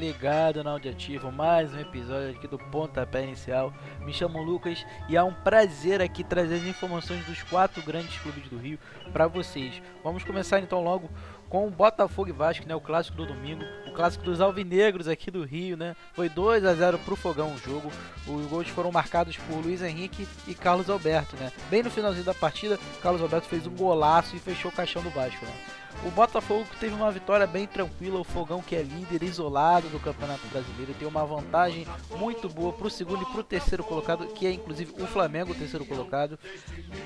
ligado na Audiativo, mais um episódio aqui do Pontapé Inicial. Me chamo Lucas e é um prazer aqui trazer as informações dos quatro grandes clubes do Rio para vocês. Vamos começar então logo com o Botafogo e Vasco, né, o clássico do domingo, o clássico dos alvinegros aqui do Rio, né? Foi 2 a 0 pro Fogão o jogo. Os gols foram marcados por Luiz Henrique e Carlos Alberto, né? Bem no finalzinho da partida, Carlos Alberto fez um golaço e fechou o caixão do Vasco, né? O Botafogo teve uma vitória bem tranquila, o Fogão que é líder isolado do Campeonato Brasileiro tem uma vantagem muito boa para o segundo e para o terceiro colocado, que é inclusive o Flamengo, o terceiro colocado.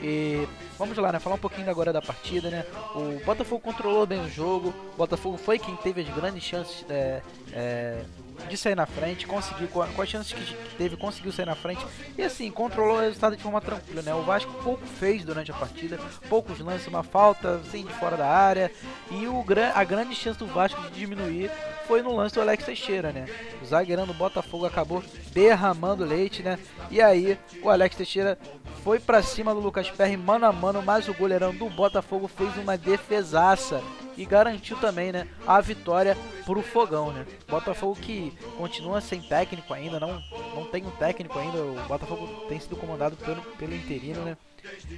E vamos lá, né? Falar um pouquinho agora da partida, né? O Botafogo controlou bem o jogo, o Botafogo foi quem teve as grandes chances é, é, de sair na frente, conseguiu, com, as chances que teve, conseguiu sair na frente e assim, controlou o resultado de forma tranquila, né? O Vasco pouco fez durante a partida, poucos lances, uma falta, assim, de fora da área e o, a grande chance do Vasco de diminuir foi no lance do Alex Teixeira, né? O zagueirão do Botafogo acabou derramando leite, né? E aí o Alex Teixeira foi para cima do Lucas Perry mano a mano, mas o goleirão do Botafogo fez uma defesaça e garantiu também, né, a vitória pro Fogão, né? Botafogo que continua sem técnico ainda, não não tem um técnico ainda, o Botafogo tem sido comandado pelo pelo interino, né?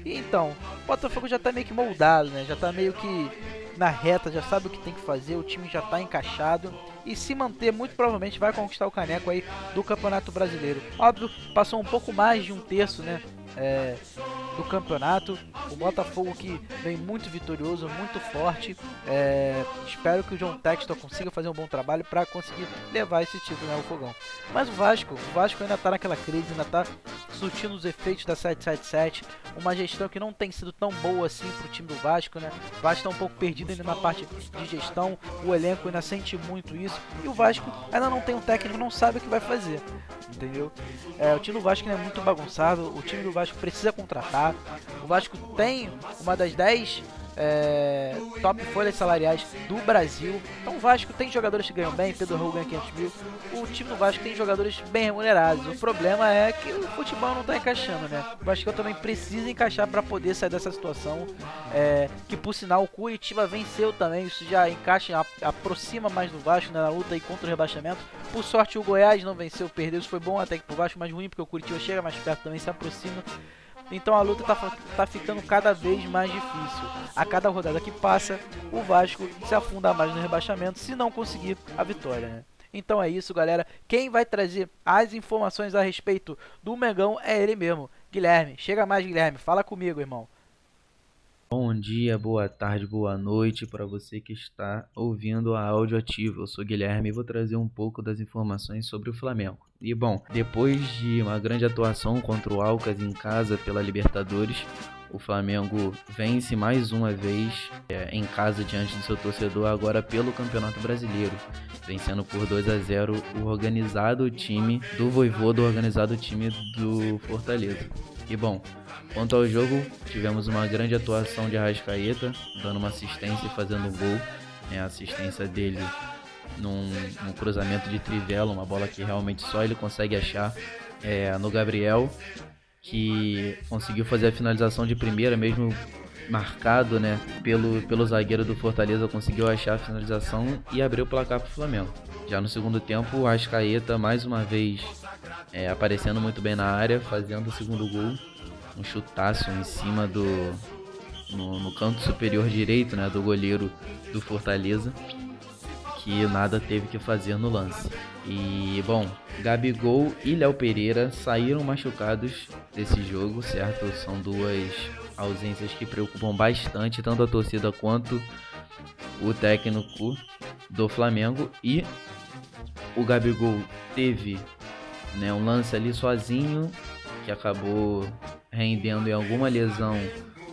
E então, o Botafogo já tá meio que moldado, né? Já tá meio que na reta, já sabe o que tem que fazer, o time já tá encaixado e se manter, muito provavelmente vai conquistar o caneco aí do Campeonato Brasileiro. Óbvio, passou um pouco mais de um terço, né? É, do campeonato. O Botafogo que vem muito vitorioso, muito forte. É, espero que o John Textor consiga fazer um bom trabalho para conseguir levar esse título né, ao fogão. Mas o Vasco, o Vasco ainda está naquela crise, ainda está surtindo os efeitos da 777. Uma gestão que não tem sido tão boa assim para o time do Vasco, né? O Vasco está um pouco perdido ainda na parte de gestão. O elenco ainda sente muito isso. E o Vasco ainda não tem um técnico, não sabe o que vai fazer. Entendeu? É, o time do Vasco é muito bagunçado. O time do Vasco precisa contratar. O Vasco tem uma das 10 é, top folhas salariais do Brasil. Então o Vasco tem jogadores que ganham bem, Pedro Raul ganha 500 mil. O time do Vasco tem jogadores bem remunerados. O problema é que o futebol não está encaixando, né? O Vasco também precisa encaixar para poder sair dessa situação. É, que por sinal o Curitiba venceu também, isso já encaixa, aproxima mais do Vasco né, na luta aí contra o rebaixamento. Por sorte o Goiás não venceu, perdeu, isso foi bom até que pro Vasco, mas ruim porque o Curitiba chega mais perto também, se aproxima. Então a luta tá, tá ficando cada vez mais difícil. A cada rodada que passa, o Vasco se afunda mais no rebaixamento se não conseguir a vitória, né? Então é isso, galera. Quem vai trazer as informações a respeito do Megão é ele mesmo, Guilherme. Chega mais, Guilherme. Fala comigo, irmão. Bom dia, boa tarde, boa noite para você que está ouvindo a áudio ativo. Eu sou Guilherme e vou trazer um pouco das informações sobre o Flamengo. E bom, depois de uma grande atuação contra o Alcas em casa pela Libertadores, o Flamengo vence mais uma vez é, em casa diante do seu torcedor agora pelo Campeonato Brasileiro, vencendo por 2 a 0 o organizado time do Voivô, do organizado time do Fortaleza. E bom, quanto ao jogo, tivemos uma grande atuação de Arrascaeta, dando uma assistência e fazendo um gol. Né, a assistência dele num, num, cruzamento de trivela, uma bola que realmente só ele consegue achar é, no Gabriel, que conseguiu fazer a finalização de primeira, mesmo marcado né, pelo, pelo zagueiro do Fortaleza, conseguiu achar a finalização e abriu o placar para o Flamengo. Já no segundo tempo, o Arrascaeta mais uma vez é, aparecendo muito bem na área, fazendo o segundo gol. Um chutaço em cima do. No, no canto superior direito né, do goleiro do Fortaleza. Que nada teve que fazer no lance. E bom, Gabigol e Léo Pereira saíram machucados desse jogo, certo? São duas ausências que preocupam bastante tanto a torcida quanto o técnico do Flamengo. E o Gabigol teve né? Um lance ali sozinho que acabou rendendo em alguma lesão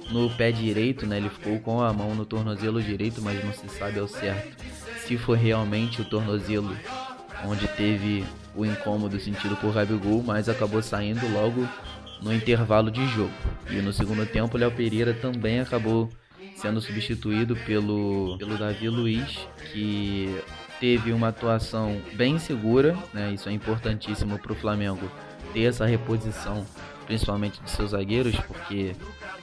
no pé direito, né? Ele ficou com a mão no tornozelo direito, mas não se sabe ao certo se foi realmente o tornozelo onde teve o incômodo sentido por Gabigol, mas acabou saindo logo no intervalo de jogo. E no segundo tempo, Léo Pereira também acabou sendo substituído pelo, pelo Davi Luiz, que teve uma atuação bem segura, né? Isso é importantíssimo para o Flamengo ter essa reposição, principalmente de seus zagueiros, porque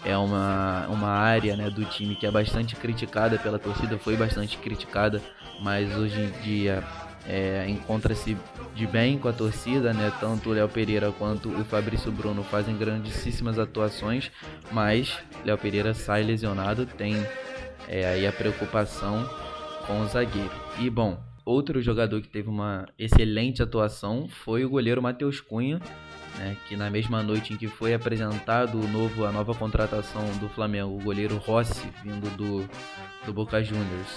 é uma, uma área né, do time que é bastante criticada pela torcida, foi bastante criticada, mas hoje em dia é, encontra-se de bem com a torcida, né? Tanto o Léo Pereira quanto o Fabrício Bruno fazem grandíssimas atuações, mas Léo Pereira sai lesionado, tem é, aí a preocupação com o zagueiro. E bom, outro jogador que teve uma excelente atuação foi o goleiro Matheus Cunha, né, que na mesma noite em que foi apresentado o novo, a nova contratação do Flamengo, o goleiro Rossi, vindo do, do Boca Juniors,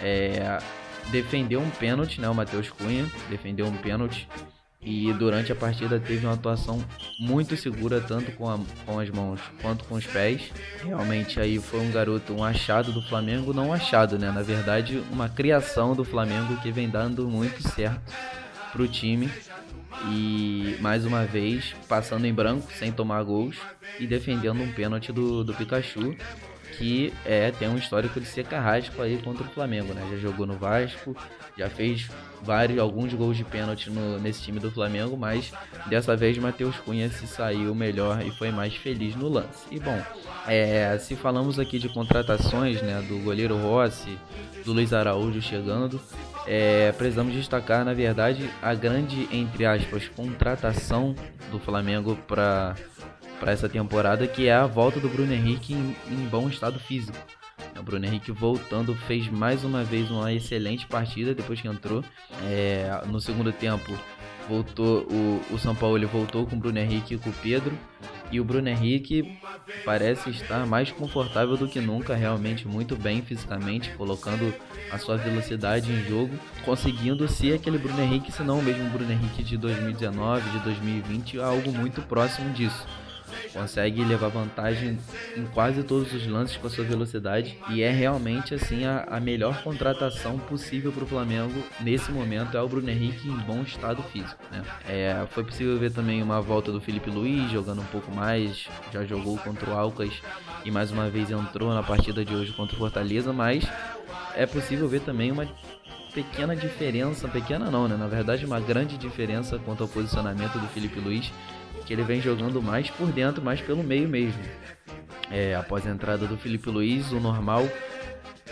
é, defendeu um pênalti, né, o Matheus Cunha defendeu um pênalti e durante a partida teve uma atuação muito segura tanto com, a, com as mãos quanto com os pés. Realmente aí foi um garoto, um achado do Flamengo, não achado, né? Na verdade, uma criação do Flamengo que vem dando muito certo pro time e mais uma vez passando em branco sem tomar gols e defendendo um pênalti do, do Pikachu que é tem um histórico de ser carrasco aí contra o Flamengo, né? Já jogou no Vasco, já fez vários alguns gols de pênalti no, nesse time do Flamengo, mas dessa vez Matheus Cunha se saiu melhor e foi mais feliz no lance. E bom, é, se falamos aqui de contratações, né, do goleiro Rossi, do Luiz Araújo chegando, é, precisamos destacar, na verdade, a grande, entre aspas, contratação do Flamengo para para essa temporada, que é a volta do Bruno Henrique em, em bom estado físico. O Bruno Henrique voltando fez mais uma vez uma excelente partida depois que entrou. É, no segundo tempo voltou o, o São Paulo voltou com o Bruno Henrique e com o Pedro. E o Bruno Henrique parece estar mais confortável do que nunca, realmente muito bem fisicamente, colocando a sua velocidade em jogo, conseguindo ser aquele Bruno Henrique, se não o mesmo Bruno Henrique de 2019, de 2020, algo muito próximo disso consegue levar vantagem em quase todos os lances com a sua velocidade e é realmente assim a, a melhor contratação possível para o Flamengo nesse momento é o Bruno Henrique em bom estado físico. Né? É, foi possível ver também uma volta do Felipe Luiz jogando um pouco mais, já jogou contra o Alcas e mais uma vez entrou na partida de hoje contra o Fortaleza, mas é possível ver também uma pequena diferença, pequena não, né? Na verdade, uma grande diferença quanto ao posicionamento do Felipe Luiz que ele vem jogando mais por dentro, mais pelo meio mesmo. É, após a entrada do Felipe Luiz, o normal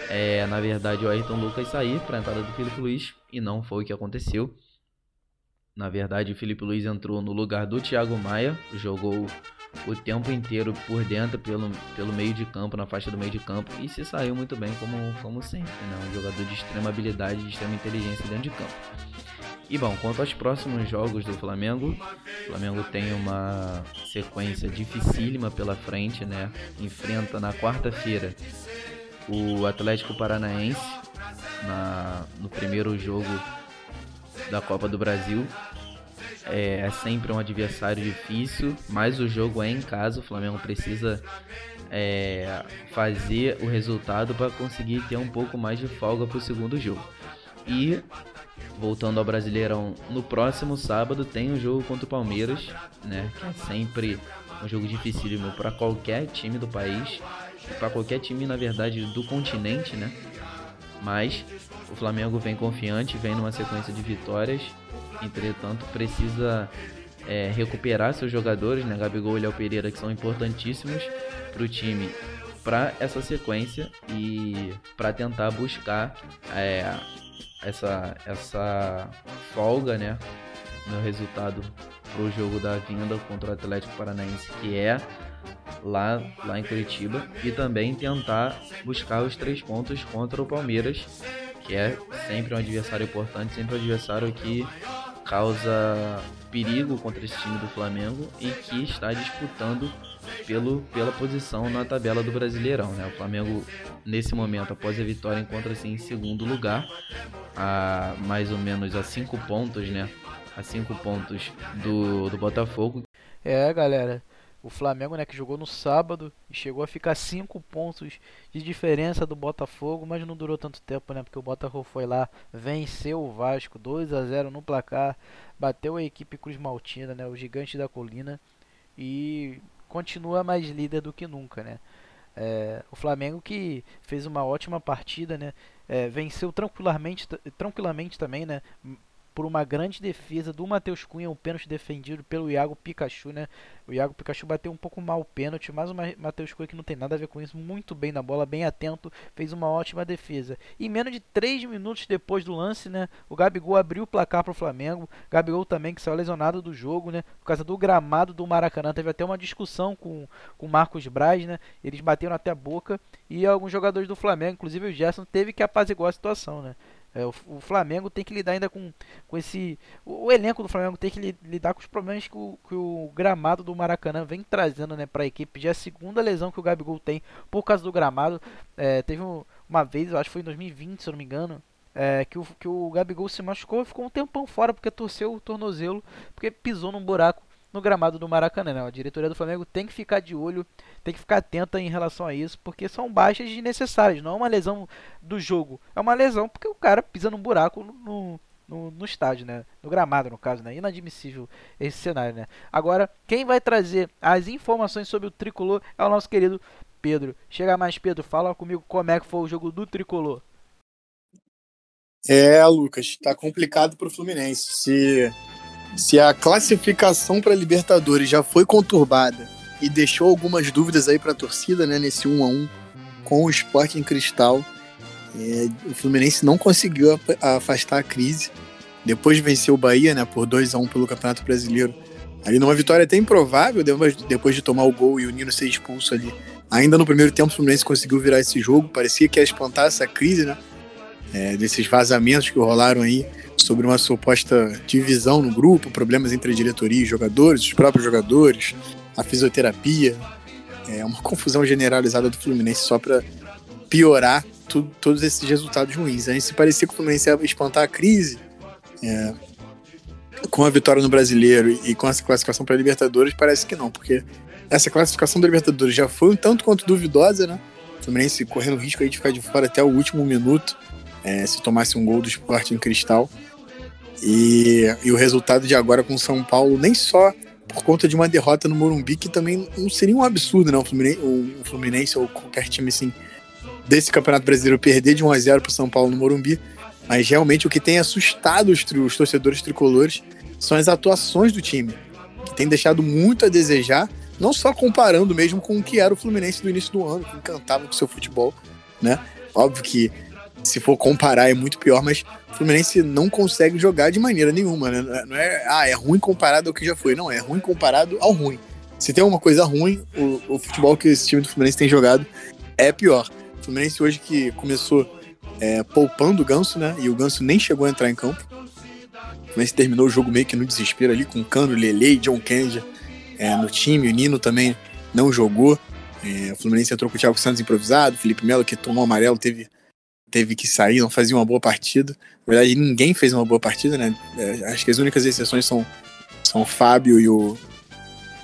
é, na verdade, o Ayrton Lucas sair para a entrada do Felipe Luiz e não foi o que aconteceu. Na verdade, o Felipe Luiz entrou no lugar do Thiago Maia, jogou o tempo inteiro por dentro, pelo, pelo meio de campo, na faixa do meio de campo, e se saiu muito bem, como, como sempre. Né? Um jogador de extrema habilidade, de extrema inteligência dentro de campo. E bom, quanto aos próximos jogos do Flamengo, o Flamengo tem uma sequência dificílima pela frente, né? Enfrenta na quarta-feira o Atlético Paranaense na, no primeiro jogo da Copa do Brasil. É, é, sempre um adversário difícil, mas o jogo é em casa. O Flamengo precisa é, fazer o resultado para conseguir ter um pouco mais de folga para o segundo jogo. E voltando ao Brasileirão, no próximo sábado tem um jogo contra o Palmeiras, né? Que é sempre um jogo dificílimo para qualquer time do país, para qualquer time, na verdade, do continente, né? Mas o Flamengo vem confiante, vem numa sequência de vitórias, entretanto precisa é, recuperar seus jogadores, né? Gabigol e Léo Pereira, que são importantíssimos para o time para essa sequência e para tentar buscar é, essa, essa folga, né, no resultado pro jogo da vinda contra o Atlético Paranaense, que é lá, lá em Curitiba, e também tentar buscar os três pontos contra o Palmeiras, que é sempre um adversário importante, sempre um adversário que causa perigo contra esse time do Flamengo e que está disputando pelo, pela posição na tabela do Brasileirão. Né? O Flamengo, nesse momento, após a vitória, encontra-se em segundo lugar, a mais ou menos a cinco pontos, né? A cinco pontos do, do Botafogo. É, galera. O Flamengo, né, que jogou no sábado e chegou a ficar 5 pontos de diferença do Botafogo, mas não durou tanto tempo, né? Porque o Botafogo foi lá, venceu o Vasco 2 a 0 no placar, bateu a equipe Cruz Maltina, né, o gigante da colina e continua mais líder do que nunca, né? É, o Flamengo que fez uma ótima partida, né? É, venceu tranquilamente, tranquilamente também, né? Por uma grande defesa do Matheus Cunha, um pênalti defendido pelo Iago Pikachu, né? O Iago Pikachu bateu um pouco mal o pênalti, mas o Matheus Cunha que não tem nada a ver com isso, muito bem na bola, bem atento, fez uma ótima defesa. E menos de 3 minutos depois do lance, né? O Gabigol abriu o placar para o Flamengo. Gabigol também que saiu lesionado do jogo, né? Por causa do gramado do Maracanã, teve até uma discussão com com Marcos Braz, né? Eles bateram até a boca e alguns jogadores do Flamengo, inclusive o Gerson, teve que apaziguar a situação, né? É, o, o, Flamengo tem que lidar ainda com, com esse. O, o elenco do Flamengo tem que li, lidar com os problemas que o, que o, gramado do Maracanã vem trazendo né, para a equipe. Já é a segunda lesão que o Gabigol tem por causa do gramado. É, teve um, uma vez, eu acho que foi em 2020, se eu não me engano, é, que, o, que o Gabigol se machucou e ficou um tempão fora porque torceu o tornozelo, porque pisou num buraco no gramado do Maracanã. Né? A diretoria do Flamengo tem que ficar de olho, tem que ficar atenta em relação a isso, porque são baixas desnecessárias. Não é uma lesão do jogo, é uma lesão porque o cara pisa num buraco no, no, no, estádio, né? No gramado, no caso, né? Inadmissível esse cenário, né? Agora, quem vai trazer as informações sobre o tricolor é o nosso querido Pedro. Chega mais, Pedro, fala comigo como é que foi o jogo do tricolor. É, Lucas, tá complicado pro Fluminense. Se se a classificação para Libertadores já foi conturbada e deixou algumas dúvidas aí para a torcida, né, nesse 1 a 1 com o Sporting Cristal, é, o Fluminense não conseguiu afastar a crise. Depois venceu o Bahia, né, por 2 a 1 pelo Campeonato Brasileiro. Ali numa vitória até improvável, depois de tomar o gol e o Nino ser expulso ali. Ainda no primeiro tempo, o Fluminense conseguiu virar esse jogo. Parecia que ia espantar essa crise, né? É, desses vazamentos que rolaram aí sobre uma suposta divisão no grupo, problemas entre a diretoria e jogadores, os próprios jogadores, a fisioterapia. É uma confusão generalizada do Fluminense só para piorar todos esses resultados ruins. Aí se parecia que o Fluminense ia espantar a crise, é, com a vitória no Brasileiro e com essa classificação para a Libertadores, parece que não, porque essa classificação da Libertadores já foi um tanto quanto duvidosa, né? O Fluminense correndo risco aí de ficar de fora até o último minuto, é, se tomasse um gol do esporte em cristal. E, e o resultado de agora com o São Paulo, nem só por conta de uma derrota no Morumbi, que também não seria um absurdo, não, o Fluminense, o Fluminense ou qualquer time assim desse Campeonato Brasileiro perder de 1 a 0 para o São Paulo no Morumbi, mas realmente o que tem assustado os, os torcedores tricolores são as atuações do time, que tem deixado muito a desejar, não só comparando mesmo com o que era o Fluminense do início do ano, que encantava com seu futebol, né? Óbvio que se for comparar é muito pior, mas o Fluminense não consegue jogar de maneira nenhuma, né? Não é, ah, é ruim comparado ao que já foi. Não, é ruim comparado ao ruim. Se tem uma coisa ruim, o, o futebol que esse time do Fluminense tem jogado é pior. O Fluminense hoje que começou é, poupando o Ganso, né? E o Ganso nem chegou a entrar em campo. O Fluminense terminou o jogo meio que no desespero ali, com Cano, Lele e John Kennedy é, no time. O Nino também não jogou. É, o Fluminense entrou com o Thiago Santos improvisado, Felipe Melo, que tomou amarelo, teve teve que sair, não fazia uma boa partida. Na verdade, ninguém fez uma boa partida, né? É, acho que as únicas exceções são, são o Fábio e o,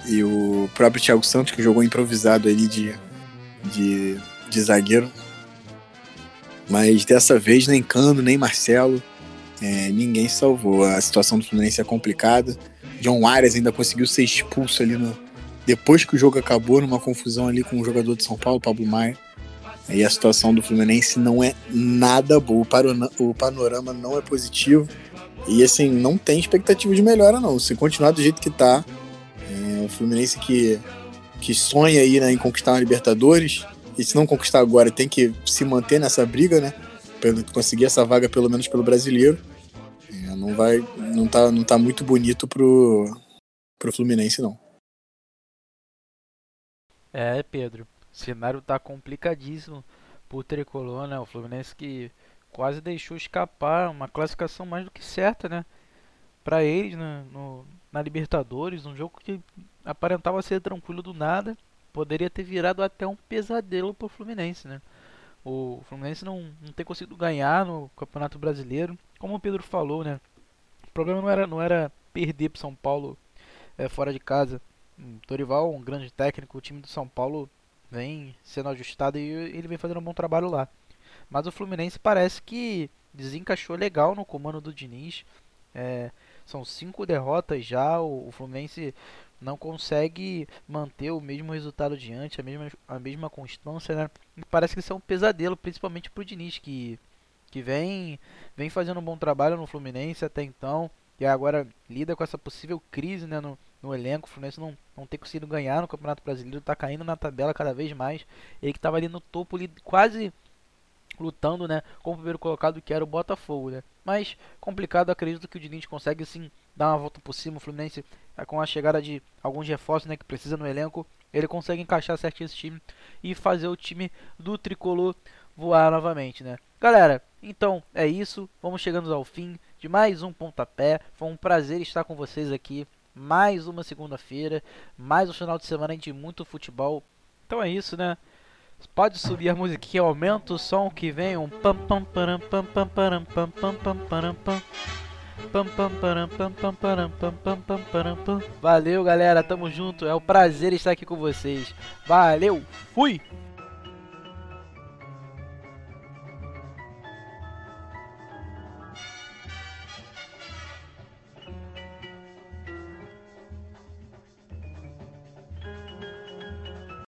e o próprio Thiago Santos, que jogou improvisado ali de, de, de zagueiro. Mas dessa vez, nem Cano, nem Marcelo, é, ninguém salvou. A situação do Fluminense é complicada. John Arias ainda conseguiu ser expulso ali no, depois que o jogo acabou, numa confusão ali com o jogador de São Paulo, Pablo Maia. E a situação do Fluminense não é nada boa. O panorama não é positivo. E assim, não tem expectativa de melhora, não. Se continuar do jeito que tá, é, o Fluminense que, que sonha aí né, em conquistar uma Libertadores, e se não conquistar agora, tem que se manter nessa briga, né? Pra conseguir essa vaga, pelo menos pelo brasileiro. É, não vai. Não tá, não tá muito bonito pro, pro Fluminense, não. É, Pedro. O cenário tá complicadíssimo pro tricolor, né? O Fluminense que quase deixou escapar uma classificação mais do que certa, né? Para eles né? no, na Libertadores, um jogo que aparentava ser tranquilo do nada, poderia ter virado até um pesadelo pro Fluminense, né? O Fluminense não, não tem conseguido ganhar no Campeonato Brasileiro, como o Pedro falou, né? O problema não era, não era perder pro São Paulo é, fora de casa. O Dorival, um grande técnico, o time do São Paulo vem sendo ajustado e ele vem fazendo um bom trabalho lá. Mas o Fluminense parece que desencaixou legal no comando do Diniz. É, são cinco derrotas já. O, o, Fluminense não consegue manter o mesmo resultado diante, a mesma, a mesma constância, né? Parece que isso é um pesadelo, principalmente para o Diniz, que que vem, vem fazendo um bom trabalho no Fluminense até então, e agora lida com essa possível crise né, no, no elenco. O Fluminense não, não ter conseguido ganhar no Campeonato Brasileiro, está caindo na tabela cada vez mais. Ele que estava ali no topo, ali, quase lutando né, com o primeiro colocado, que era o Botafogo. Né? Mas complicado, acredito que o Diniz consegue sim dar uma volta por cima. O Fluminense, é, com a chegada de alguns reforços né, que precisa no elenco, ele consegue encaixar certinho esse time e fazer o time do tricolor voar novamente, né? Galera, então é isso. Vamos chegando ao fim de mais um pontapé. Foi um prazer estar com vocês aqui. Mais uma segunda-feira, mais um final de semana de muito futebol. Então é isso, né? Pode subir a musiquinha, aumenta o som que vem um pam pam param pam pam param pam pam pam param pam pam pam param pam pam param pam pam pam param pam. Valeu, galera, tamo junto. É um prazer estar aqui com vocês. Valeu, fui.